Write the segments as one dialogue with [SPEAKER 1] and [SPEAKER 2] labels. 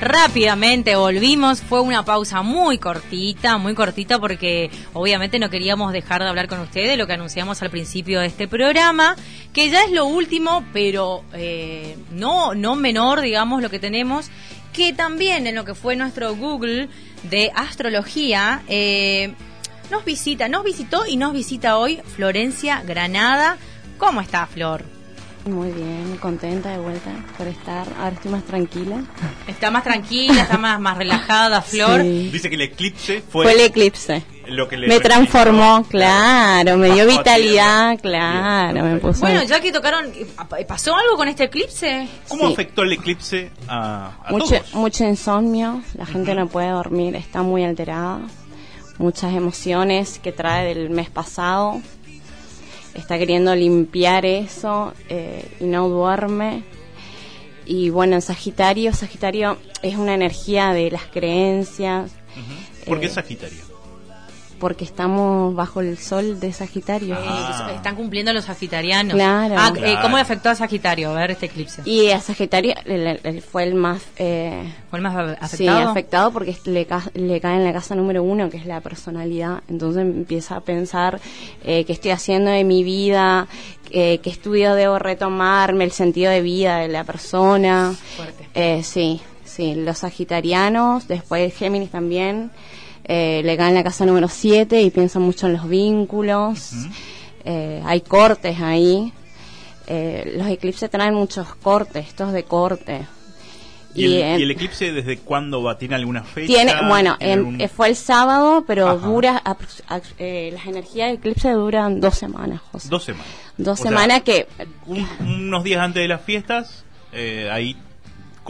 [SPEAKER 1] Rápidamente volvimos, fue una pausa muy cortita, muy cortita porque obviamente no queríamos dejar de hablar con ustedes, lo que anunciamos al principio de este programa, que ya es lo último, pero eh, no, no menor, digamos, lo que tenemos, que también en lo que fue nuestro Google de astrología, eh, nos visita, nos visitó y nos visita hoy Florencia Granada. ¿Cómo está, Flor?
[SPEAKER 2] Muy bien, contenta de vuelta por estar. Ahora estoy más tranquila.
[SPEAKER 1] Está más tranquila, está más, más relajada, Flor.
[SPEAKER 3] Dice que el eclipse fue,
[SPEAKER 2] Fue el eclipse.
[SPEAKER 3] lo que le
[SPEAKER 2] Me transformó, claro, me dio vitalidad,
[SPEAKER 3] tierra.
[SPEAKER 2] claro,
[SPEAKER 3] Bien,
[SPEAKER 2] me puso...
[SPEAKER 1] Bueno, ya que tocaron, ¿pasó algo con este eclipse?
[SPEAKER 3] ¿Cómo
[SPEAKER 2] Sí.
[SPEAKER 3] afectó el eclipse a, a
[SPEAKER 2] mucho,
[SPEAKER 3] todos?
[SPEAKER 2] mucho insomnio, la gente no puede dormir, está muy alterada. Muchas emociones que trae del mes pasado. Está queriendo limpiar eso eh, y no duerme. Y bueno, en Sagitario, Sagitario es una energía de las creencias,
[SPEAKER 3] ¿Por qué
[SPEAKER 2] eh,
[SPEAKER 3] Sagitario?
[SPEAKER 2] Porque estamos bajo el sol de Sagitario.
[SPEAKER 3] Ah.
[SPEAKER 1] Están cumpliendo los sagitarianos.
[SPEAKER 2] Claro.
[SPEAKER 1] Ah, eh. ¿Cómo le afectó a Sagitario a ver este eclipse?
[SPEAKER 2] Y a Sagitario el- el- fue el más eh,
[SPEAKER 1] ¿Fue el más afectado?
[SPEAKER 2] Sí, afectado porque le, ca- le cae en la casa número uno, que es la personalidad. Entonces empieza a pensar eh, qué estoy haciendo de mi vida, eh, qué estudio debo retomarme, el sentido de vida de la persona.
[SPEAKER 1] Fuerte.
[SPEAKER 2] Eh, sí, sí, los sagitarianos, después Géminis también, eh, le cae en la casa número 7 y piensa mucho en los vínculos. Eh, hay cortes ahí. Eh, los eclipses traen muchos cortes, estos de corte.
[SPEAKER 3] ¿Y, el,
[SPEAKER 2] en-
[SPEAKER 3] y el eclipse desde cuándo va? ¿Tiene alguna fecha?
[SPEAKER 2] tiene, bueno,
[SPEAKER 3] ¿Tiene
[SPEAKER 2] en-
[SPEAKER 3] algún-
[SPEAKER 2] eh, fue el sábado, pero
[SPEAKER 3] Ajá.
[SPEAKER 2] dura, eh, las energías del eclipse duran dos semanas, José.
[SPEAKER 3] Dos semanas.
[SPEAKER 2] Dos
[SPEAKER 3] O sea,
[SPEAKER 2] semanas que,
[SPEAKER 3] un- unos días antes de las fiestas, eh, ahí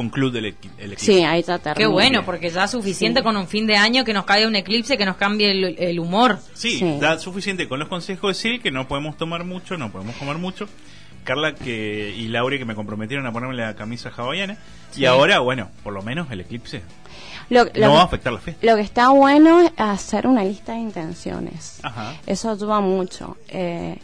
[SPEAKER 3] concluye el, equi- el eclipse.
[SPEAKER 2] sí, ahí está
[SPEAKER 1] Qué
[SPEAKER 2] termina.
[SPEAKER 1] bueno, porque ya es suficiente
[SPEAKER 2] Sí.
[SPEAKER 1] con un fin de año que nos caiga un eclipse que nos cambie el, el humor.
[SPEAKER 3] Sí,
[SPEAKER 2] Sí.
[SPEAKER 3] da suficiente con los consejos de Sil que no podemos tomar mucho, no podemos comer mucho. Carla que y Laure que me comprometieron a ponerme la camisa hawaiana.
[SPEAKER 1] Sí.
[SPEAKER 3] Y ahora, bueno, por lo menos el eclipse
[SPEAKER 2] Lo, lo
[SPEAKER 3] no va a
[SPEAKER 2] que,
[SPEAKER 3] afectar la fiesta.
[SPEAKER 2] lo que está bueno es hacer una lista de intenciones.
[SPEAKER 3] Ajá.
[SPEAKER 2] Eso ayuda mucho. Eh,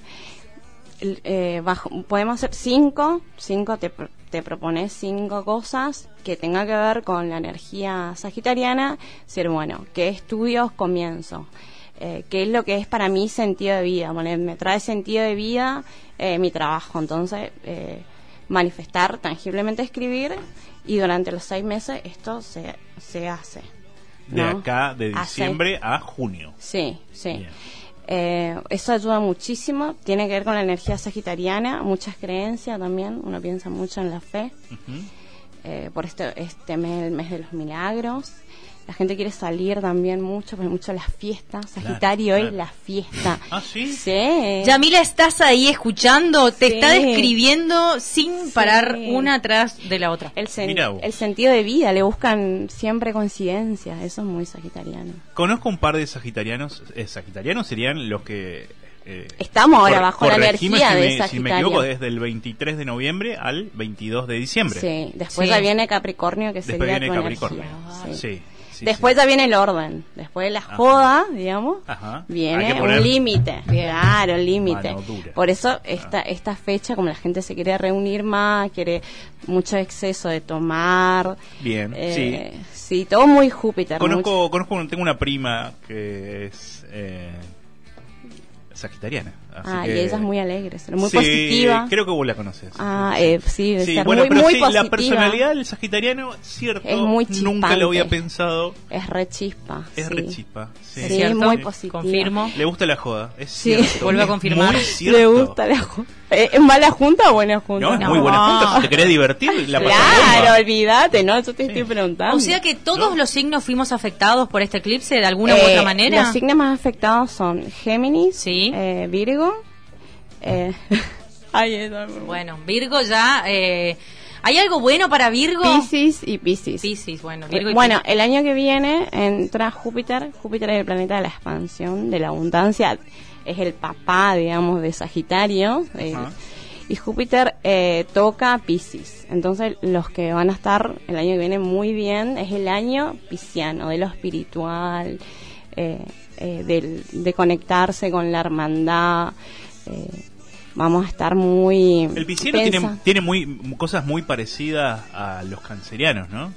[SPEAKER 2] eh, bajo, podemos hacer cinco, cinco te, te propones cinco cosas que tengan que ver con la energía sagitariana, ser bueno, ¿qué estudios comienzo? Eh, ¿Qué es lo que es para mí sentido de vida? Bueno, me trae sentido de vida eh, mi trabajo, entonces eh, manifestar, tangiblemente escribir y durante los seis meses esto se, se hace.
[SPEAKER 3] De acá, de diciembre a junio.
[SPEAKER 2] Sí, sí.
[SPEAKER 3] Bien.
[SPEAKER 2] Eh, eso ayuda muchísimo, tiene que ver con la energía sagitariana, muchas creencias también, uno piensa mucho en la fe, eh, por este, este mes, el mes de los milagros. La gente quiere salir también mucho, porque mucho las fiestas. Sagitario
[SPEAKER 3] claro.
[SPEAKER 2] es la fiesta.
[SPEAKER 3] Ah, sí.
[SPEAKER 2] Sí.
[SPEAKER 1] Yamila, ¿estás ahí escuchando? Te
[SPEAKER 2] Sí.
[SPEAKER 1] está describiendo sin parar
[SPEAKER 2] Sí.
[SPEAKER 1] una atrás de la otra.
[SPEAKER 2] El, sen- el sentido de vida, le buscan siempre coincidencias, eso es muy sagitariano.
[SPEAKER 3] Conozco un par de sagitarianos. Eh, sagitarianos serían los que. eh,
[SPEAKER 2] Estamos ahora bajo la energía
[SPEAKER 3] si
[SPEAKER 2] de
[SPEAKER 3] me, Si me
[SPEAKER 2] Sagitario.
[SPEAKER 3] equivoco, desde el 23 de noviembre al 22 de diciembre.
[SPEAKER 2] Sí, después
[SPEAKER 1] Sí.
[SPEAKER 2] ya viene Capricornio, que
[SPEAKER 3] Después
[SPEAKER 2] sería
[SPEAKER 3] viene
[SPEAKER 2] tu
[SPEAKER 3] Capricornio.
[SPEAKER 2] energía.
[SPEAKER 3] Sí.
[SPEAKER 2] Sí.
[SPEAKER 3] Sí,
[SPEAKER 2] Después
[SPEAKER 3] sí.
[SPEAKER 2] ya viene el orden. Después de la
[SPEAKER 3] Ajá.
[SPEAKER 2] joda, digamos,
[SPEAKER 3] Ajá.
[SPEAKER 2] Viene
[SPEAKER 3] poner
[SPEAKER 2] un límite. Claro, un límite. Por eso esta, esta fecha, como la gente se quiere reunir más, quiere mucho exceso de tomar.
[SPEAKER 3] Bien,
[SPEAKER 2] eh, sí. todo muy Júpiter. mucho-
[SPEAKER 3] Conozco, conozco, tengo una prima que es eh, sagitariana. Así
[SPEAKER 2] Ah,
[SPEAKER 3] que-
[SPEAKER 2] y ella es muy alegre, es muy
[SPEAKER 3] Sí,
[SPEAKER 2] positiva.
[SPEAKER 3] Creo que vos la conoces.
[SPEAKER 2] Ah, eh, sí, debe
[SPEAKER 3] Sí,
[SPEAKER 2] ser
[SPEAKER 3] bueno,
[SPEAKER 2] muy,
[SPEAKER 3] pero
[SPEAKER 2] muy
[SPEAKER 3] sí,
[SPEAKER 2] positiva.
[SPEAKER 3] la personalidad del sagitariano, cierto,
[SPEAKER 2] Es muy
[SPEAKER 3] nunca lo había
[SPEAKER 2] chispante.
[SPEAKER 3] pensado.
[SPEAKER 2] Es re chispa.
[SPEAKER 3] Es re chispa. Sí,
[SPEAKER 1] ¿Es cierto?
[SPEAKER 2] muy positiva.
[SPEAKER 1] Confirmo.
[SPEAKER 3] Le gusta la joda, es
[SPEAKER 2] Sí.
[SPEAKER 3] cierto.
[SPEAKER 1] Vuelve a
[SPEAKER 3] es
[SPEAKER 1] confirmar.
[SPEAKER 2] Le gusta la junta. ¿Es mala junta o buena junta?
[SPEAKER 3] No, es
[SPEAKER 1] No.
[SPEAKER 3] muy buena junta. Si te querés divertir, la
[SPEAKER 2] Claro, olvídate, ¿no? Yo te estoy preguntando.
[SPEAKER 1] O sea que todos
[SPEAKER 3] ¿No?
[SPEAKER 1] los signos fuimos afectados por este eclipse de alguna u
[SPEAKER 2] Eh,
[SPEAKER 1] otra manera.
[SPEAKER 2] Los signos más afectados son Géminis,
[SPEAKER 1] Sí.
[SPEAKER 2] Eh, Virgo. Eh, es bueno.
[SPEAKER 1] Virgo ya. eh, ¿Hay algo bueno para Virgo?
[SPEAKER 2] Piscis y Piscis.
[SPEAKER 1] Piscis, bueno, Virgo y
[SPEAKER 2] Bueno, el año que viene entra Júpiter. Júpiter es el planeta de la expansión, de la abundancia. Es el papá, digamos, de Sagitario. eh, y Júpiter eh, toca Piscis. Entonces, los que van a estar el año que viene muy bien es el año pisciano, de lo espiritual, eh, eh, del- de conectarse con la hermandad. eh, vamos a estar muy.
[SPEAKER 3] El pisciano
[SPEAKER 2] pensa-
[SPEAKER 3] tiene, tiene muy cosas muy parecidas a los cancerianos, ¿no?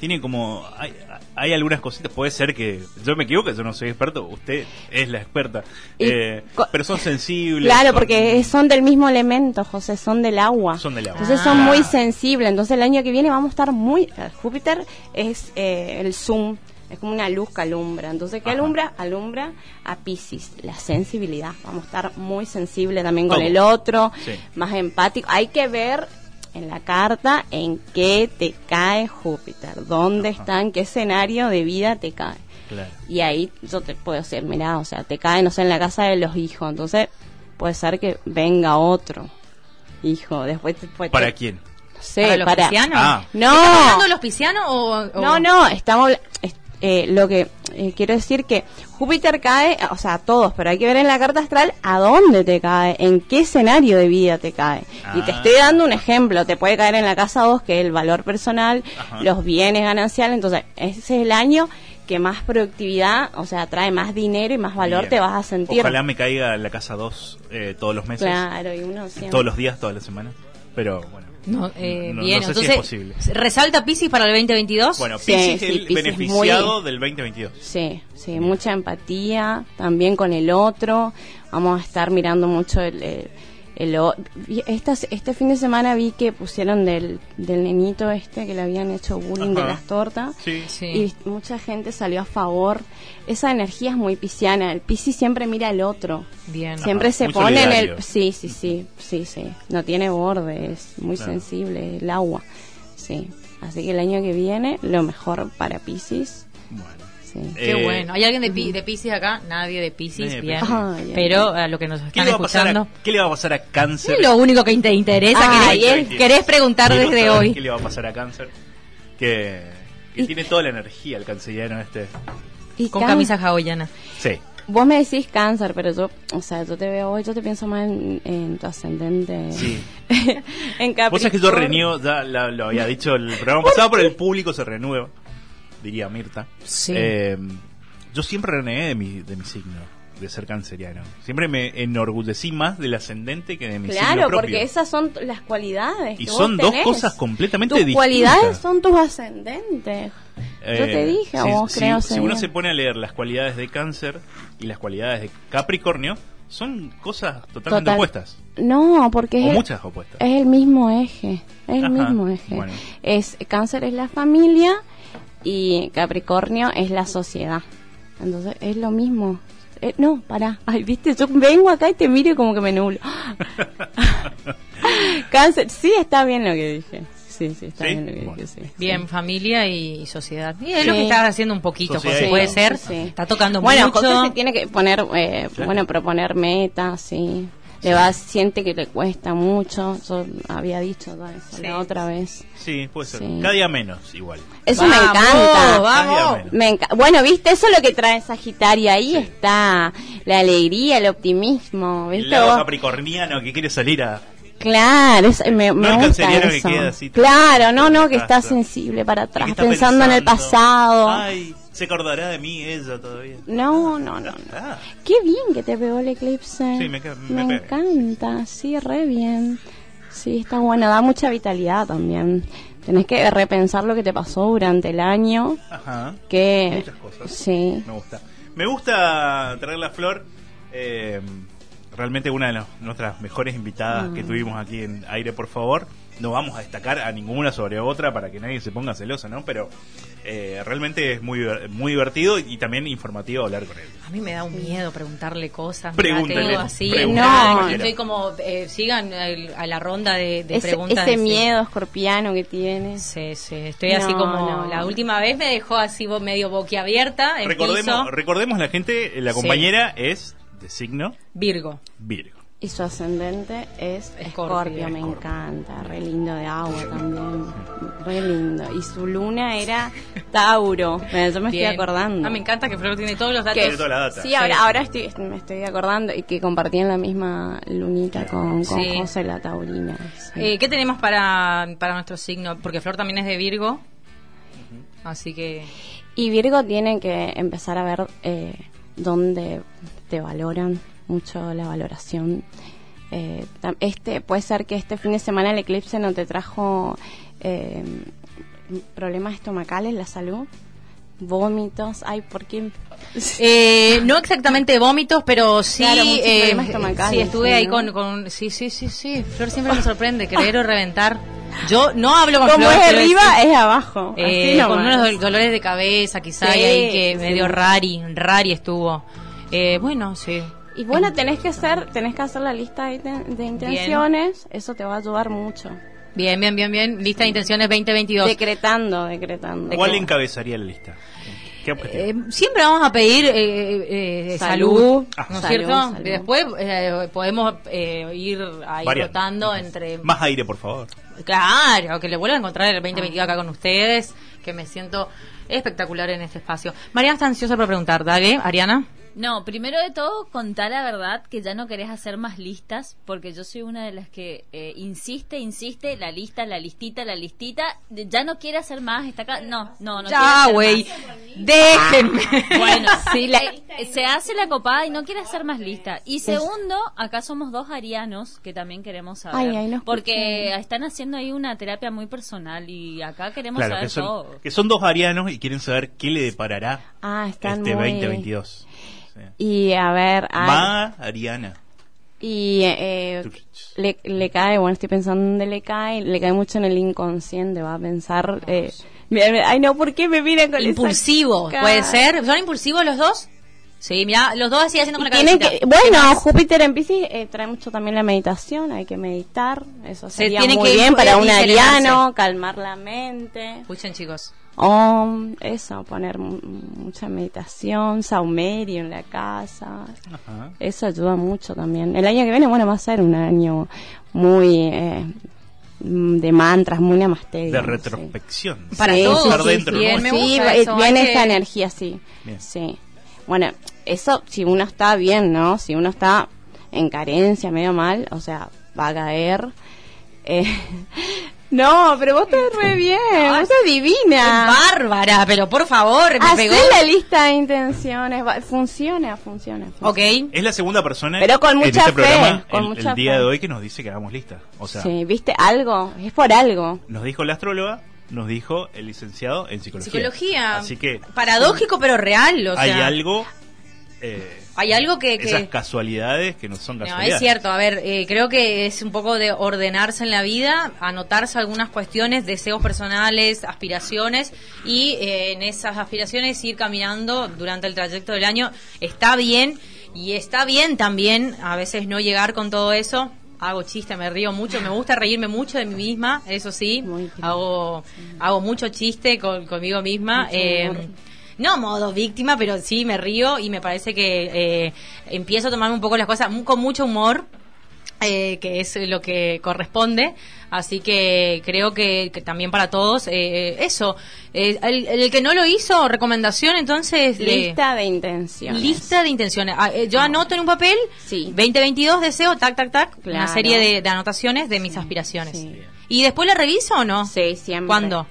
[SPEAKER 3] tiene como hay, hay algunas cositas puede ser que yo me equivoque yo no soy experto usted es la experta
[SPEAKER 2] Y
[SPEAKER 3] eh, pero son sensibles
[SPEAKER 2] Claro,
[SPEAKER 3] son-
[SPEAKER 2] porque son del mismo elemento, José, son del agua.
[SPEAKER 3] Son del agua.
[SPEAKER 2] Entonces
[SPEAKER 1] Ah.
[SPEAKER 2] son muy sensibles. Entonces el año que viene vamos a estar muy... Júpiter es eh, el zoom, es como una luz que alumbra. Entonces, ¿qué
[SPEAKER 3] Ajá.
[SPEAKER 2] alumbra? Alumbra a Pisces, la sensibilidad. Vamos a estar muy sensibles también con
[SPEAKER 3] Todo.
[SPEAKER 2] el otro,
[SPEAKER 3] Sí.
[SPEAKER 2] más empático. Hay que ver en la carta en qué te cae Júpiter, dónde
[SPEAKER 3] Ajá.
[SPEAKER 2] está, en qué escenario de vida te cae.
[SPEAKER 3] claro
[SPEAKER 2] Y ahí yo te puedo decir, mira, o sea, te cae, no sé, en la casa de los hijos. Entonces, puede ser que venga otro hijo. Después, después
[SPEAKER 3] para
[SPEAKER 2] te-
[SPEAKER 3] quién
[SPEAKER 2] no sé,
[SPEAKER 1] ¿Para los piscianos?
[SPEAKER 3] Ah.
[SPEAKER 2] No.
[SPEAKER 1] ¿Estamos hablando de los piscianos o, o-
[SPEAKER 2] No, no, estamos. Eh, lo que eh, quiero decir que Júpiter cae, o sea, a todos, pero hay que ver en la carta astral a dónde te cae, en qué escenario de vida te cae. Y te
[SPEAKER 3] Ah.
[SPEAKER 2] estoy dando un ejemplo, te puede caer en la casa 2, que es el valor personal,
[SPEAKER 3] Ajá.
[SPEAKER 2] los bienes gananciales, entonces ese es el año que más productividad, o sea, trae más dinero y más valor
[SPEAKER 3] Bien.
[SPEAKER 2] te vas a sentir.
[SPEAKER 3] ojalá me caiga en la casa 2 todos los meses
[SPEAKER 2] Claro, y uno siempre.
[SPEAKER 3] todos los días todas las semanas pero bueno
[SPEAKER 1] No, eh,
[SPEAKER 3] No- no
[SPEAKER 1] bien,
[SPEAKER 3] sé si es posible.
[SPEAKER 1] ¿resalta Piscis para el 2022?
[SPEAKER 3] bueno
[SPEAKER 2] Sí,
[SPEAKER 3] Piscis
[SPEAKER 2] sí,
[SPEAKER 3] es el beneficiado
[SPEAKER 2] muy-
[SPEAKER 3] del 2022
[SPEAKER 2] Sí, sí, mucha empatía también con el otro. Vamos a estar mirando mucho el... el- el estas- este fin de semana vi que pusieron del, del nenito este que le habían hecho bullying de las tortas.
[SPEAKER 3] sí
[SPEAKER 1] Sí.
[SPEAKER 2] Y mucha gente salió a favor. Esa energía es muy pisciana. El piscis siempre mira al otro.
[SPEAKER 1] Bien.
[SPEAKER 2] Siempre
[SPEAKER 3] Ajá,
[SPEAKER 2] se
[SPEAKER 3] muy
[SPEAKER 2] pone en el... Sí, sí, sí, sí, sí. No tiene borde, es muy
[SPEAKER 3] Claro.
[SPEAKER 2] sensible el agua. Sí. Así que el año que viene, lo mejor para piscis.
[SPEAKER 3] bueno
[SPEAKER 2] Sí.
[SPEAKER 1] Qué
[SPEAKER 3] Eh,
[SPEAKER 1] bueno. ¿Hay alguien de, Pi- de Piscis acá? Nadie de Piscis,
[SPEAKER 3] Nadie de
[SPEAKER 1] bien. Pero a lo que nos
[SPEAKER 3] ¿Qué
[SPEAKER 1] están
[SPEAKER 3] le, va a pasar
[SPEAKER 1] escuchando.
[SPEAKER 3] a, ¿Qué le va a pasar a cáncer?
[SPEAKER 1] Es lo único que te interesa.
[SPEAKER 2] Ay,
[SPEAKER 1] querés, querés preguntar desde hoy.
[SPEAKER 3] ¿Qué le va a pasar a cáncer? Que, que
[SPEAKER 2] Y-
[SPEAKER 3] tiene toda la energía el cancellano este.
[SPEAKER 2] Y
[SPEAKER 1] Con camisa hawaiana.
[SPEAKER 3] Sí.
[SPEAKER 2] Vos me decís cáncer, pero yo, o sea, yo te veo hoy, yo te pienso más en, en tu ascendente.
[SPEAKER 3] Sí.
[SPEAKER 2] en Capricornio.
[SPEAKER 3] Vos sabés que yo renío, ya la- lo había dicho el programa pasado, pero el público se renueva, diría Mirta.
[SPEAKER 1] Sí.
[SPEAKER 3] Eh, yo siempre renegué de mi, de mi signo, de ser canceriano. Siempre me enorgullecí más del ascendente que de mi signo
[SPEAKER 2] Claro, porque esas son las cualidades.
[SPEAKER 3] Y
[SPEAKER 2] que
[SPEAKER 3] son
[SPEAKER 2] vos
[SPEAKER 3] dos cosas completamente
[SPEAKER 2] Tus
[SPEAKER 3] distintas.
[SPEAKER 2] cualidades son tus ascendentes. Yo te
[SPEAKER 3] Eh,
[SPEAKER 2] dije,
[SPEAKER 3] si,
[SPEAKER 2] vos
[SPEAKER 3] si-
[SPEAKER 2] creo
[SPEAKER 3] si uno se pone a leer las cualidades de cáncer y las cualidades de Capricornio, son cosas totalmente
[SPEAKER 2] Total.
[SPEAKER 3] opuestas.
[SPEAKER 2] No, porque
[SPEAKER 3] O
[SPEAKER 2] es,
[SPEAKER 3] muchas opuestas.
[SPEAKER 2] es el mismo eje. Es el mismo eje.
[SPEAKER 3] bueno.
[SPEAKER 2] Es Cáncer es la familia y Capricornio es la sociedad. Entonces es lo mismo. Eh, no, pará. Ay, viste, yo vengo acá y te miro y como que me nublo. Cáncer, sí está bien lo que dije. Sí, sí, está
[SPEAKER 3] ¿Sí?
[SPEAKER 2] bien lo que
[SPEAKER 3] Bueno.
[SPEAKER 2] dije, sí.
[SPEAKER 1] Bien,
[SPEAKER 2] sí.
[SPEAKER 1] familia y sociedad. Y es
[SPEAKER 2] Sí.
[SPEAKER 1] lo que estás haciendo un poquito, José, puede ser.
[SPEAKER 2] sí.
[SPEAKER 1] Está tocando
[SPEAKER 2] Bueno,
[SPEAKER 1] mucho.
[SPEAKER 2] José se tiene que poner, eh, bueno, proponer metas, sí. Le va, siente que le cuesta mucho. Yo había dicho eso
[SPEAKER 1] Sí.
[SPEAKER 2] la otra vez.
[SPEAKER 3] Sí, puede ser.
[SPEAKER 2] Sí.
[SPEAKER 3] Cada día menos, igual.
[SPEAKER 2] Eso me encanta.
[SPEAKER 1] Vamos.
[SPEAKER 2] Me enca- bueno, viste, eso es lo que trae Sagitario. Ahí
[SPEAKER 3] Sí.
[SPEAKER 2] está la alegría, el optimismo.
[SPEAKER 3] El
[SPEAKER 2] ¿viste
[SPEAKER 3] lado
[SPEAKER 2] vos?
[SPEAKER 3] capricorniano que quiere salir a...
[SPEAKER 2] Claro, es- me,
[SPEAKER 3] No
[SPEAKER 2] me
[SPEAKER 3] el
[SPEAKER 2] gusta
[SPEAKER 3] que
[SPEAKER 2] eso.
[SPEAKER 3] queda así,
[SPEAKER 2] claro, no, no, que está sensible para atrás, pensando, en el pasado.
[SPEAKER 3] Ay, se acordará de mí ella todavía.
[SPEAKER 2] No, no, no, no.
[SPEAKER 3] Ah,
[SPEAKER 2] Qué bien que te pegó el eclipse.
[SPEAKER 3] Sí, me
[SPEAKER 2] encanta, sí, re bien. Sí, está bueno, da mucha vitalidad también. Tenés que repensar lo que te pasó durante el año.
[SPEAKER 3] Ajá.
[SPEAKER 2] Que
[SPEAKER 3] Muchas cosas.
[SPEAKER 2] Sí.
[SPEAKER 3] Me gusta. Me gusta traer la flor. eh, realmente una de las- nuestras mejores invitadas
[SPEAKER 2] Mm.
[SPEAKER 3] que tuvimos aquí en Aire, por favor. No vamos a destacar a ninguna sobre otra para que nadie se ponga celosa, ¿no? Pero eh, realmente es muy, diver- muy divertido y también informativo hablar con él.
[SPEAKER 1] A mí me da un miedo preguntarle cosas.
[SPEAKER 3] Pregúntele,
[SPEAKER 1] Tengo así. no, estoy como, eh, sigan el- a la ronda de, de
[SPEAKER 2] ese,
[SPEAKER 1] preguntas.
[SPEAKER 2] ese miedo escorpiano que tienes.
[SPEAKER 1] Sí, sí, estoy así como
[SPEAKER 2] no.
[SPEAKER 1] la última vez me dejó así medio boquiabierta
[SPEAKER 3] Recordemos,
[SPEAKER 1] piso.
[SPEAKER 3] recordemos la gente, la
[SPEAKER 1] Sí.
[SPEAKER 3] compañera es de signo
[SPEAKER 1] Virgo.
[SPEAKER 3] Virgo.
[SPEAKER 2] Y su ascendente es
[SPEAKER 1] Escorpio.
[SPEAKER 2] Me encanta, re lindo de agua también, re lindo. Y su luna era Tauro, Bueno, yo me
[SPEAKER 1] Bien.
[SPEAKER 2] estoy acordando.
[SPEAKER 1] Ah, me encanta que Flor tiene todos los datos.
[SPEAKER 3] Tiene toda la data.
[SPEAKER 2] Sí, ahora, ahora estoy, me estoy acordando y que compartían la misma lunita con, con
[SPEAKER 1] Sí.
[SPEAKER 2] José la Taurina. sí.
[SPEAKER 1] Eh, ¿Qué tenemos para, para nuestro signo? Porque Flor también es de Virgo. Así que.
[SPEAKER 2] Y Virgo tiene que empezar a ver eh, dónde te valoran mucho la valoración. Eh, este puede ser que este fin de semana el eclipse no te trajo eh, problemas estomacales, la salud, vómitos, ay, ¿por qué?
[SPEAKER 1] Eh, no exactamente vómitos, pero sí.
[SPEAKER 2] Claro,
[SPEAKER 1] eh,
[SPEAKER 2] problemas estomacales,
[SPEAKER 1] sí, estuve ahí con, con. Sí, sí, sí, sí. Flor siempre me sorprende, querer o reventar. Yo no hablo con
[SPEAKER 2] Como
[SPEAKER 1] Flor.
[SPEAKER 2] es arriba, es abajo.
[SPEAKER 1] eh, con unos dol- dolores de cabeza, quizá,
[SPEAKER 2] Sí,
[SPEAKER 1] y ahí que
[SPEAKER 2] sí.
[SPEAKER 1] medio rari, rari estuvo. Eh, bueno, sí.
[SPEAKER 2] Y bueno, tenés que hacer, tenés que hacer la lista de, de intenciones, eso te va a ayudar mucho.
[SPEAKER 1] Bien, bien, bien, bien. Lista de intenciones 2022.
[SPEAKER 2] Decretando, decretando.
[SPEAKER 3] ¿Cuál encabezaría la lista? ¿Qué objetivo?
[SPEAKER 1] Eh, siempre vamos a pedir eh, eh, salud,
[SPEAKER 2] Salud.
[SPEAKER 3] Ah.
[SPEAKER 1] ¿no es
[SPEAKER 2] Salud,
[SPEAKER 1] cierto?
[SPEAKER 2] salud.
[SPEAKER 1] Después eh, podemos eh, ir ahí
[SPEAKER 3] Variando.
[SPEAKER 1] rotando entre...
[SPEAKER 3] Más aire, por favor.
[SPEAKER 1] Claro, que le vuelva a encontrar el 2022 acá con ustedes, que me siento espectacular en este espacio. Mariana está ansiosa por preguntar, dale, Ariana.
[SPEAKER 4] No, primero de todo, contá la verdad que ya no querés hacer más listas, porque yo soy una de las que eh, insiste, insiste, la lista, la listita, la listita, de- ya no quiere hacer más, está acá, no, no, no
[SPEAKER 1] ya, güey, déjenme.
[SPEAKER 4] Bueno, sí, la- eh, se hace la copada y no quiere hacer más lista. Y segundo, acá somos dos arianos que también queremos saber.
[SPEAKER 2] Ay, ay, no
[SPEAKER 4] porque
[SPEAKER 2] escuché.
[SPEAKER 4] están haciendo ahí una terapia muy personal y acá queremos
[SPEAKER 3] Claro,
[SPEAKER 4] saber
[SPEAKER 3] que son,
[SPEAKER 4] todo.
[SPEAKER 3] que son dos arianos y quieren saber qué le deparará
[SPEAKER 2] Ah, están
[SPEAKER 3] este
[SPEAKER 2] muy...
[SPEAKER 3] 2022. Sí.
[SPEAKER 2] Y a ver,
[SPEAKER 3] Ma Ariana.
[SPEAKER 2] y eh, le, le cae, bueno, estoy pensando dónde le cae, le cae mucho en el inconsciente, va a pensar, eh, mira, mira, ay no, ¿por qué me miran con esa cara?
[SPEAKER 1] ¿puede ser? ¿Son impulsivos los dos? Sí, mira, los dos así haciendo con la cabecita.
[SPEAKER 2] que, bueno, Júpiter en Piscis eh, trae mucho también la meditación, hay que meditar, eso
[SPEAKER 1] Se
[SPEAKER 2] sería
[SPEAKER 1] tiene
[SPEAKER 2] muy
[SPEAKER 1] que
[SPEAKER 2] bien para un ariano, calmar la mente.
[SPEAKER 1] Escuchen, chicos.
[SPEAKER 2] Om, eso, poner mu- mucha meditación, saumerio en la casa.
[SPEAKER 3] Ajá.
[SPEAKER 2] Eso ayuda mucho también. El año que viene, bueno, va a ser un año muy eh, de mantras, muy namaste.
[SPEAKER 3] De
[SPEAKER 2] digamos,
[SPEAKER 3] retrospección.
[SPEAKER 1] Para
[SPEAKER 2] Sí,
[SPEAKER 1] todos.
[SPEAKER 2] sí,
[SPEAKER 3] dentro,
[SPEAKER 1] bien,
[SPEAKER 3] ¿no?
[SPEAKER 2] sí,
[SPEAKER 1] eso,
[SPEAKER 2] viene
[SPEAKER 1] que-
[SPEAKER 2] energía, sí.
[SPEAKER 3] Bien.
[SPEAKER 2] Sí. Bueno, eso si uno está bien, ¿no? Si uno está en carencia, medio mal, o sea, va a caer. Eh, no, pero vos estás re bien, vos estás divina.
[SPEAKER 1] Bárbara, pero por favor, me
[SPEAKER 2] Hacé
[SPEAKER 1] pegó.
[SPEAKER 2] la lista de intenciones, va- funciona, funciona. funciona.
[SPEAKER 1] Ok.
[SPEAKER 3] Es la segunda persona
[SPEAKER 2] Pero con
[SPEAKER 3] en
[SPEAKER 2] mucha
[SPEAKER 3] este
[SPEAKER 2] fe,
[SPEAKER 3] programa
[SPEAKER 2] con
[SPEAKER 3] el,
[SPEAKER 2] mucha
[SPEAKER 3] el día
[SPEAKER 2] fe.
[SPEAKER 3] de hoy que nos dice que hagamos lista. O sea,
[SPEAKER 2] Sí, ¿viste algo? Es por algo.
[SPEAKER 3] nos dijo la astróloga, nos dijo el licenciado en psicología.
[SPEAKER 1] Psicología.
[SPEAKER 3] Así que
[SPEAKER 1] Paradójico, pero real. O sea,
[SPEAKER 3] hay algo, eh,
[SPEAKER 1] Hay algo que. que-
[SPEAKER 3] esas casualidades que no son
[SPEAKER 1] No,
[SPEAKER 3] casualidades.
[SPEAKER 1] es cierto, a ver, eh, creo que es un poco de ordenarse en la vida, anotarse algunas cuestiones, deseos personales, aspiraciones y eh, en esas aspiraciones ir caminando durante el trayecto del año. Está bien y está bien también a veces no llegar con todo eso. Hago chiste, me río mucho, me gusta reírme mucho de mí misma, eso sí. Hago, hago mucho chiste con, conmigo misma.
[SPEAKER 2] Mucho
[SPEAKER 1] eh. No modo víctima, pero sí me río y me parece que eh, empiezo a tomarme un poco las cosas con mucho humor, eh, que es lo que corresponde. Así que creo que, que también para todos, eh, eso. Eh, el, el que no lo hizo, recomendación entonces. de-
[SPEAKER 2] Lista de intenciones.
[SPEAKER 1] Lista de intenciones. Ah, eh, yo anoto en un papel,
[SPEAKER 2] Sí.
[SPEAKER 1] 2022 deseo, tac, tac, tac, una serie de, de anotaciones de mis aspiraciones.
[SPEAKER 2] sí.
[SPEAKER 1] ¿Y después la reviso o no?
[SPEAKER 2] Sí, siempre.
[SPEAKER 1] ¿Cuándo?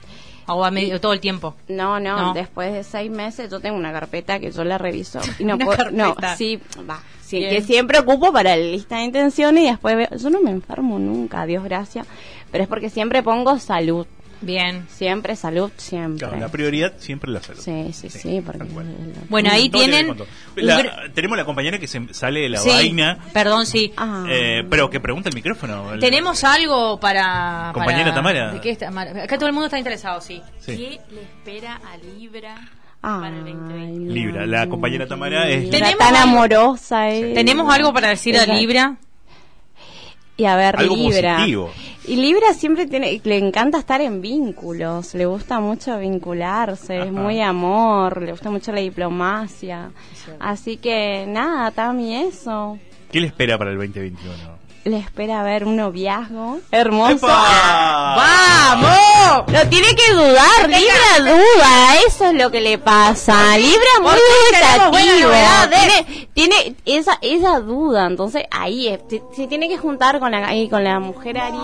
[SPEAKER 1] O a medio- todo el tiempo.
[SPEAKER 2] No, no,
[SPEAKER 1] No.
[SPEAKER 2] después de seis meses yo tengo una carpeta que yo la reviso. Y no puedo, no, sí, va. Sí, que siempre ocupo para la lista de intenciones y después veo, yo no me enfermo nunca, Dios gracias, pero es porque siempre pongo salud,
[SPEAKER 1] Bien.
[SPEAKER 2] siempre salud, siempre.
[SPEAKER 3] Claro, la prioridad siempre la salud.
[SPEAKER 2] Sí, sí, sí, porque.
[SPEAKER 1] Bueno, ahí tienen.
[SPEAKER 3] La- tenemos la compañera que se sale de la
[SPEAKER 1] Sí,
[SPEAKER 3] vaina,
[SPEAKER 1] Perdón, sí.
[SPEAKER 2] Ah.
[SPEAKER 3] eh, pero que pregunta el micrófono. El-
[SPEAKER 1] Tenemos algo para.
[SPEAKER 3] Compañera
[SPEAKER 1] para-
[SPEAKER 3] Tamara.
[SPEAKER 1] ¿De qué está? Mar- Acá todo el mundo está interesado, sí.
[SPEAKER 3] Sí.
[SPEAKER 5] ¿Qué le espera a Libra
[SPEAKER 2] Ay,
[SPEAKER 5] para el 2020?
[SPEAKER 2] no,
[SPEAKER 3] Libra, la compañera Tamara es-
[SPEAKER 2] Libra, tan amorosa. eh.
[SPEAKER 1] ¿Tenemos algo para decir a Libra?
[SPEAKER 2] Y a ver,
[SPEAKER 3] Algo
[SPEAKER 2] Libra.
[SPEAKER 3] positivo.
[SPEAKER 2] Y Libra siempre tiene, le encanta estar en vínculos, le gusta mucho vincularse,
[SPEAKER 3] Ajá.
[SPEAKER 2] es muy amor, le gusta mucho la diplomacia. Así que nada, Tami, eso.
[SPEAKER 3] ¿Qué le espera para el 2021?
[SPEAKER 2] Le espera ver un noviazgo hermoso.
[SPEAKER 3] ¡Epa!
[SPEAKER 1] ¡Vamos!
[SPEAKER 2] Lo tiene que dudar, Libra duda, eso es lo que le pasa. Libra muy
[SPEAKER 1] novedades?
[SPEAKER 2] tiene, tiene esa esa duda, entonces ahí es, se tiene que juntar con la ahí con la mujer Aries,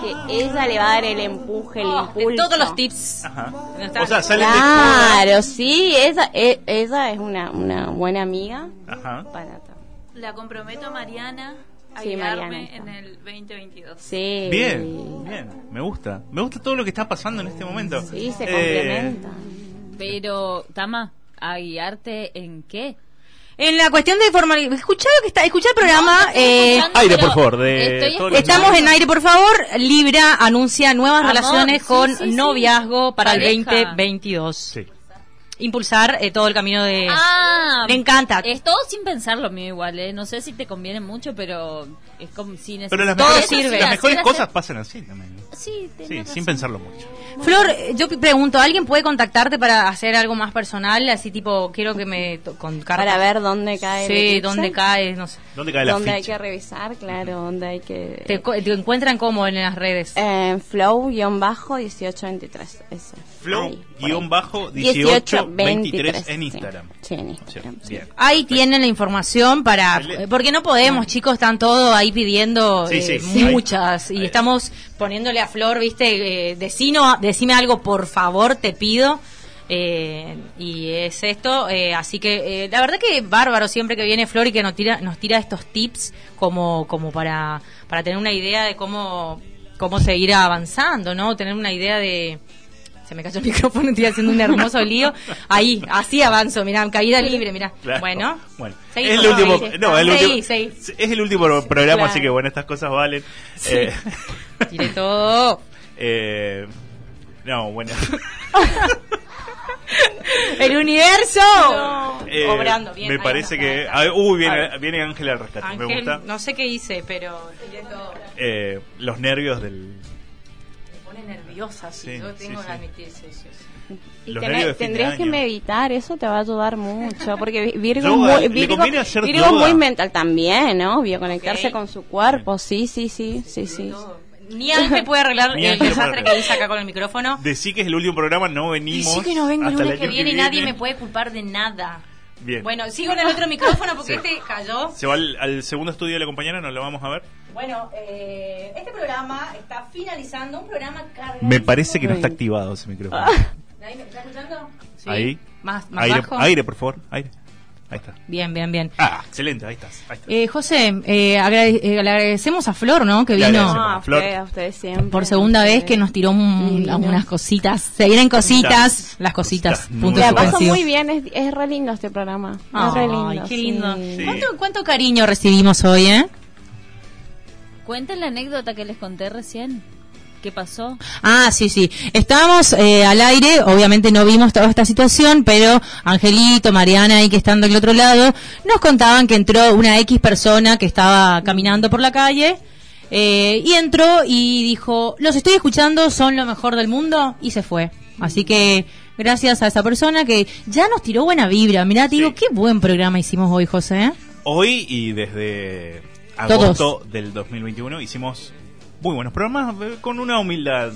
[SPEAKER 2] que ella le va a dar el empuje, el
[SPEAKER 1] De
[SPEAKER 2] impulso.
[SPEAKER 1] todos los tips.
[SPEAKER 3] Ajá.
[SPEAKER 1] No está-
[SPEAKER 3] O sea, salen de joda.
[SPEAKER 2] Claro, sí, esa e- ella es una una buena amiga
[SPEAKER 3] Ajá.
[SPEAKER 2] para
[SPEAKER 5] La comprometo a Mariana
[SPEAKER 2] Sí,
[SPEAKER 5] guiarme
[SPEAKER 2] Mariana
[SPEAKER 5] en el 2022.
[SPEAKER 2] Sí.
[SPEAKER 3] Bien, bien, me gusta. Me gusta todo lo que está pasando en este momento.
[SPEAKER 2] Sí, se
[SPEAKER 3] Eh,
[SPEAKER 2] complementan.
[SPEAKER 4] Pero, Tama, ¿a guiarte en qué?
[SPEAKER 1] En la cuestión de formalidad, escuchá lo que está, escuchá el programa.
[SPEAKER 4] No,
[SPEAKER 1] eh,
[SPEAKER 3] Aire, por favor, de
[SPEAKER 1] Estamos en aire, por favor. Libra anuncia nuevas
[SPEAKER 4] Amor,
[SPEAKER 1] relaciones
[SPEAKER 4] sí,
[SPEAKER 1] con
[SPEAKER 4] sí, sí.
[SPEAKER 1] noviazgo para el
[SPEAKER 4] Pareja.
[SPEAKER 1] 2022.
[SPEAKER 3] Sí.
[SPEAKER 1] Impulsar eh, todo el camino de...
[SPEAKER 4] Ah,
[SPEAKER 1] Me encanta.
[SPEAKER 4] Es todo sin pensarlo mío igual, ¿eh? No sé si te conviene mucho, pero es como si
[SPEAKER 3] Pero las mejores,
[SPEAKER 1] sirve.
[SPEAKER 3] las mejores cosas pasan así también.
[SPEAKER 4] Sí,
[SPEAKER 3] Sí,
[SPEAKER 4] razón.
[SPEAKER 3] sin pensarlo mucho.
[SPEAKER 1] Flor, eh, yo pregunto, ¿alguien puede contactarte para hacer algo más personal? Así tipo, quiero que me... Con.
[SPEAKER 2] Para ver dónde cae el
[SPEAKER 1] Sí,
[SPEAKER 2] eclipse.
[SPEAKER 1] dónde cae, no sé.
[SPEAKER 3] ¿Dónde cae la
[SPEAKER 2] Dónde hay que revisar, claro, dónde hay que...
[SPEAKER 1] Te, te encuentran como en las redes.
[SPEAKER 2] Eh, Flow-1823, ese.
[SPEAKER 3] Flow
[SPEAKER 2] Ahí, por
[SPEAKER 3] guion
[SPEAKER 2] ahí.
[SPEAKER 3] bajo 18 23 en. Instagram.
[SPEAKER 2] Sí, en
[SPEAKER 3] Sí,
[SPEAKER 2] Instagram. sí.
[SPEAKER 3] bien.
[SPEAKER 1] Ahí tienen la información para... Porque no podemos, chicos, están todos ahí pidiendo
[SPEAKER 3] Sí,
[SPEAKER 1] eh,
[SPEAKER 3] sí,
[SPEAKER 1] muchas. Y
[SPEAKER 3] Ahí.
[SPEAKER 1] estamos poniéndole a Flor, viste, eh, decino, decime algo, por favor, te pido. Eh, y es esto, eh, así que eh, la verdad que bárbaro siempre que viene Flor y que nos tira, nos tira estos tips como, como para, para tener una idea de cómo, cómo seguir avanzando, ¿no? Tener una idea de... Se me cayó el micrófono, estoy haciendo un hermoso lío. Ahí, así avanzo, mirá, caída libre, mirá.
[SPEAKER 3] Claro.
[SPEAKER 1] Bueno,
[SPEAKER 3] bueno. es el último,
[SPEAKER 1] favor.
[SPEAKER 3] no, el
[SPEAKER 1] Seguí,
[SPEAKER 3] último,
[SPEAKER 1] seguí.
[SPEAKER 3] es el último programa,
[SPEAKER 2] Claro.
[SPEAKER 3] así que bueno, estas cosas valen. Eh,
[SPEAKER 1] Tiré todo.
[SPEAKER 3] eh, no, bueno.
[SPEAKER 1] El universo.
[SPEAKER 3] Eh,
[SPEAKER 1] Obrando bien.
[SPEAKER 3] me
[SPEAKER 1] ahí
[SPEAKER 3] parece
[SPEAKER 1] ahí
[SPEAKER 3] que.
[SPEAKER 1] está.
[SPEAKER 3] ah, uy,
[SPEAKER 1] A
[SPEAKER 3] viene, viene Ángela al rescate. me
[SPEAKER 1] Ángel,
[SPEAKER 3] gusta.
[SPEAKER 1] no sé qué hice, pero tiré todo.
[SPEAKER 3] Eh, los nervios del.
[SPEAKER 1] Nerviosa, sí,
[SPEAKER 3] Sí,
[SPEAKER 1] yo tengo
[SPEAKER 3] sí.
[SPEAKER 1] que admitir, sí.
[SPEAKER 2] Y
[SPEAKER 3] Los
[SPEAKER 2] tené-
[SPEAKER 3] nervios de fin de
[SPEAKER 2] tendrías que meditar, eso te va a ayudar mucho, porque Vi- Virgo, muy,
[SPEAKER 3] ¿le
[SPEAKER 2] Virgo, Virgo muy mental también, obvio, conectarse
[SPEAKER 1] Ok.
[SPEAKER 2] con su cuerpo, sí, sí, sí, sí, sí.
[SPEAKER 1] Ni Ángel puede arreglar
[SPEAKER 3] Ni
[SPEAKER 1] el desastre que hice acá con el micrófono.
[SPEAKER 3] Decí que es el último programa, no venimos.
[SPEAKER 1] sí que no vengo el
[SPEAKER 3] hasta
[SPEAKER 1] lunes que viene y nadie me puede culpar de nada.
[SPEAKER 3] Bien.
[SPEAKER 1] Bueno, sigo en el otro micrófono porque
[SPEAKER 3] Sí.
[SPEAKER 1] este cayó.
[SPEAKER 3] Se va al, al segundo estudio de la compañera, nos lo vamos a ver.
[SPEAKER 1] Bueno, eh, este programa está finalizando, un programa cargado.
[SPEAKER 3] Me parece que no está activado ese micrófono.
[SPEAKER 1] ¿Nadie me está escuchando? Sí.
[SPEAKER 3] Ahí.
[SPEAKER 1] Más, más
[SPEAKER 3] Aire,
[SPEAKER 1] bajo.
[SPEAKER 3] aire, por favor. Aire. Ahí está.
[SPEAKER 1] Bien, bien, bien.
[SPEAKER 3] Ah, excelente, ahí estás. Ahí estás.
[SPEAKER 1] Eh, José, eh, agrade- eh, le agradecemos a Flor, ¿no? Que vino.
[SPEAKER 2] No, a
[SPEAKER 3] Flor.
[SPEAKER 2] ustedes, a ustedes siempre.
[SPEAKER 1] por segunda vez que nos tiró un-
[SPEAKER 2] Divino.
[SPEAKER 1] unas cositas. Se vienen cositas, las cositas.
[SPEAKER 3] Cositas
[SPEAKER 1] punto
[SPEAKER 2] La paso muy bien, es, es re lindo este programa. es re
[SPEAKER 1] Ay,
[SPEAKER 2] lindo.
[SPEAKER 1] qué
[SPEAKER 2] sí.
[SPEAKER 1] lindo.
[SPEAKER 3] Sí.
[SPEAKER 1] ¿Cuánto, cuánto cariño recibimos hoy, eh?
[SPEAKER 4] Cuenten la anécdota que les conté recién. ¿Qué pasó?
[SPEAKER 1] Ah, sí, sí. Estábamos eh, al aire, obviamente no vimos toda esta situación, pero Angelito, Mariana, ahí que están del otro lado, nos contaban que entró una X persona que estaba caminando por la calle eh, y entró y dijo, los estoy escuchando, son lo mejor del mundo y se fue. Así que gracias a esa persona que ya nos tiró buena vibra. Mirá, te digo,
[SPEAKER 3] Sí.
[SPEAKER 1] qué buen programa hicimos hoy, José. ¿eh?
[SPEAKER 3] Hoy y desde
[SPEAKER 1] Todos.
[SPEAKER 3] agosto del 2021 hicimos muy buenos programas eh, con una humildad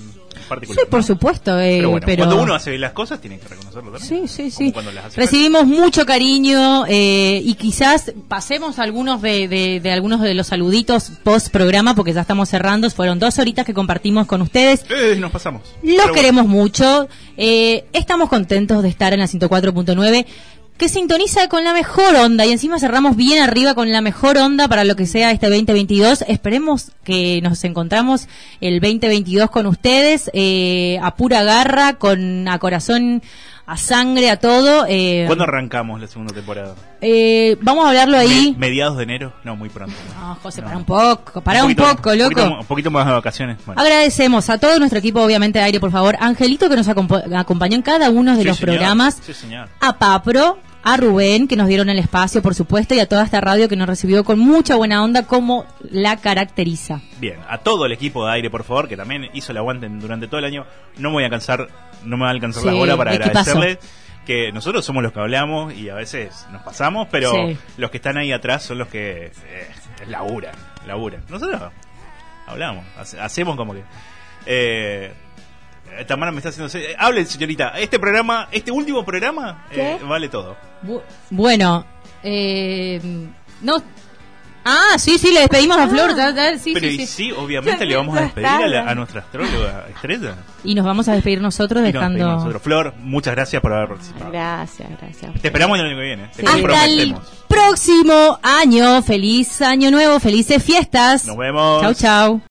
[SPEAKER 3] particular.
[SPEAKER 1] Sí, por
[SPEAKER 3] ¿no?
[SPEAKER 1] supuesto, eh,
[SPEAKER 3] Pero bueno,
[SPEAKER 1] pero...
[SPEAKER 3] cuando uno hace las cosas, tiene que reconocerlo también.
[SPEAKER 1] Sí, sí, sí. Recibimos mucho cariño eh, y quizás pasemos algunos de, de- de algunos de los saluditos post programa porque ya estamos cerrando. Fueron dos horitas que compartimos con ustedes.
[SPEAKER 3] Eh, nos pasamos.
[SPEAKER 1] Los
[SPEAKER 3] Pero bueno,
[SPEAKER 1] queremos mucho. Eh, estamos contentos de estar en la 104.9 que sintoniza con la mejor onda y encima cerramos bien arriba con la mejor onda para lo que sea este 2022. Esperemos que nos encontramos el 2022 con ustedes eh, a pura garra, con a corazón, a sangre, a todo. Eh,
[SPEAKER 3] ¿Cuándo arrancamos la segunda temporada?
[SPEAKER 1] eh, vamos a hablarlo ahí.
[SPEAKER 3] Me- ¿Mediados de enero? No, muy pronto.
[SPEAKER 1] No, José,
[SPEAKER 3] No.
[SPEAKER 1] para un poco, para un,
[SPEAKER 3] poquito-
[SPEAKER 1] poco,
[SPEAKER 3] Un
[SPEAKER 1] loco.
[SPEAKER 3] poquito, un poquito más de vacaciones. Bueno.
[SPEAKER 1] Agradecemos a todo nuestro equipo, obviamente, de aire, por favor. Angelito, que nos acompa- acompañó en cada uno de
[SPEAKER 3] Sí,
[SPEAKER 1] los
[SPEAKER 3] señor.
[SPEAKER 1] programas.
[SPEAKER 3] Sí, señor.
[SPEAKER 1] A Papro, a Rubén, que nos dieron el espacio, por supuesto, y a toda esta radio que nos recibió con mucha buena onda, como la caracteriza.
[SPEAKER 3] Bien, a todo el equipo de aire, por favor, que también hizo el aguante durante todo el año. No me voy a alcanzar, no me va a alcanzar
[SPEAKER 1] Sí,
[SPEAKER 3] la hora para agradecerles que nosotros somos los que hablamos y a veces nos pasamos, pero
[SPEAKER 1] Sí.
[SPEAKER 3] los que están ahí atrás son los que eh, laburan, laburan. Nosotros hablamos, hace- hacemos como que... Eh, Tamara me está haciendo... eh, Hablen, señorita. Este programa, este último programa, eh, vale todo.
[SPEAKER 1] Bu- bueno, eh, no. Ah, sí, sí, le despedimos a Flor. ya, ya, sí,
[SPEAKER 3] pero
[SPEAKER 1] sí,
[SPEAKER 3] y
[SPEAKER 1] sí.
[SPEAKER 3] sí, obviamente le vamos a despedir a, la- a nuestra astróloga estrella.
[SPEAKER 1] Y nos vamos a despedir nosotros
[SPEAKER 3] Y nos
[SPEAKER 1] dejando.
[SPEAKER 3] nosotros. Flor, muchas gracias por haber participado.
[SPEAKER 2] Gracias, gracias.
[SPEAKER 3] Te esperamos el año que viene. Te
[SPEAKER 1] Hasta el próximo año. Feliz año nuevo, felices fiestas.
[SPEAKER 3] Nos vemos.
[SPEAKER 1] Chau, chau.